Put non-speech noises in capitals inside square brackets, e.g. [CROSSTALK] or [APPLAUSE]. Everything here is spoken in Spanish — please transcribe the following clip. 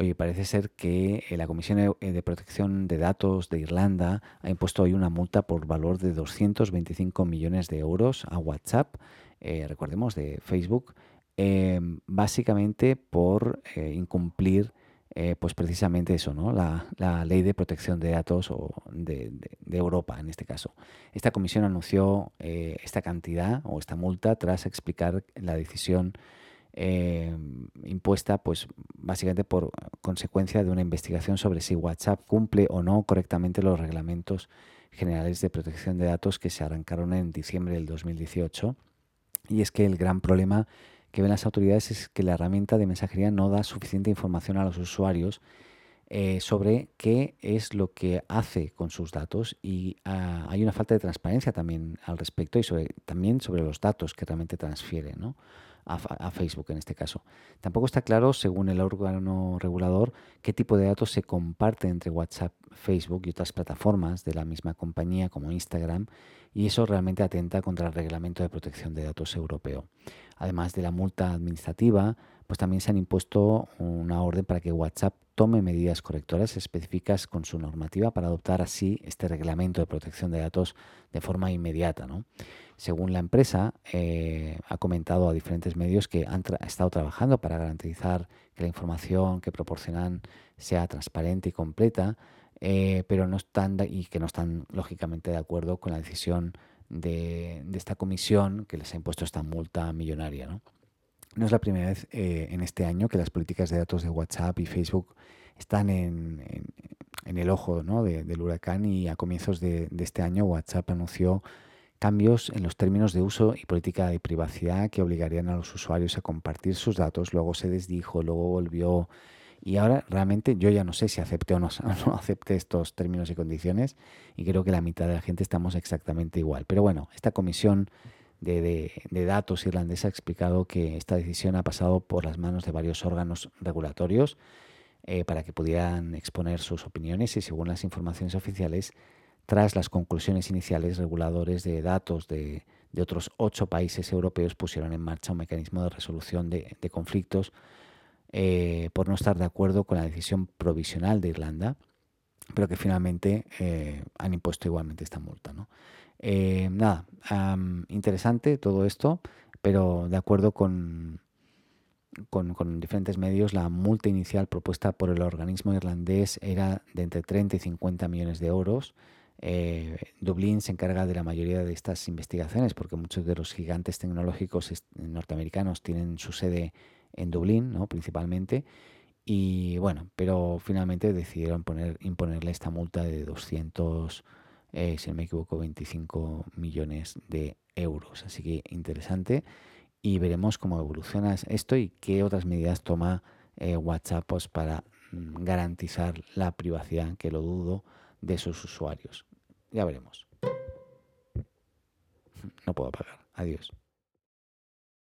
Oye, parece ser que eh, la Comisión E- eh, de Protección de Datos de Irlanda ha impuesto hoy una multa por valor de 225 millones de euros a WhatsApp, eh, recordemos, de Facebook, eh, básicamente por incumplir eh, pues precisamente eso, ¿no? La, ley de protección de datos o de, Europa en este caso. Esta comisión anunció esta cantidad o esta multa tras explicar la decisión eh, impuesta pues básicamente por consecuencia de una investigación sobre si WhatsApp cumple o no correctamente los reglamentos generales de protección de datos que se arrancaron en diciembre del 2018. Y es que el gran problema que ven las autoridades es que la herramienta de mensajería no da suficiente información a los usuarios eh, sobre qué es lo que hace con sus datos y ah, hay una falta de transparencia también al respecto y sobre, también sobre los datos que realmente transfiere ¿no? a, a Facebook en este caso. Tampoco está claro, según el órgano regulador, qué tipo de datos se comparten entre WhatsApp, Facebook y otras plataformas de la misma compañía como Instagram y eso realmente atenta contra el Reglamento de Protección de Datos Europeo. Además de la multa administrativa, pues también se han impuesto una orden para que WhatsApp tome medidas correctoras específicas con su normativa para adoptar así este reglamento de protección de datos de forma inmediata. ¿no? Según la empresa, eh, ha comentado a diferentes medios que han estado trabajando para garantizar que la información que proporcionan sea transparente y completa, eh, pero no están y que no están lógicamente de acuerdo con la decisión de, de esta comisión que les ha impuesto esta multa millonaria. ¿no? No es la primera vez eh, en este año que las políticas de datos de WhatsApp y Facebook están en, el ojo ¿no? de- del huracán y a comienzos de, este año WhatsApp anunció cambios en los términos de uso y política de privacidad que obligarían a los usuarios a compartir sus datos, luego se desdijo, luego volvió y ahora realmente yo ya no sé si acepte o no, [LAUGHS] no acepte estos términos y condiciones y creo que la mitad de la gente estamos exactamente igual. Pero bueno, esta comisión de, datos irlandesa ha explicado que esta decisión ha pasado por las manos de varios órganos regulatorios eh, para que pudieran exponer sus opiniones y según las informaciones oficiales, tras las conclusiones iniciales, reguladores de datos de, otros ocho países europeos pusieron en marcha un mecanismo de resolución de, de conflictos eh, por no estar de acuerdo con la decisión provisional de Irlanda, pero que finalmente eh, han impuesto igualmente esta multa. ¿no? Eh, nada, am, interesante todo esto, pero de acuerdo con, con, diferentes medios, la multa inicial propuesta por el organismo irlandés era de entre 30 y 50 millones de euros. Eh, Dublín se encarga de la mayoría de estas investigaciones porque muchos de los gigantes tecnológicos norteamericanos tienen su sede en Dublín, ¿no? principalmente. Y bueno, pero finalmente decidieron poner, imponerle esta multa de 200, eh, si no me equivoco, 25 millones de euros. Así que interesante y veremos cómo evoluciona esto y qué otras medidas toma eh, WhatsApp pues, para mm, garantizar la privacidad, que lo dudo, de sus usuarios. Ya veremos. No puedo pagar. Adiós.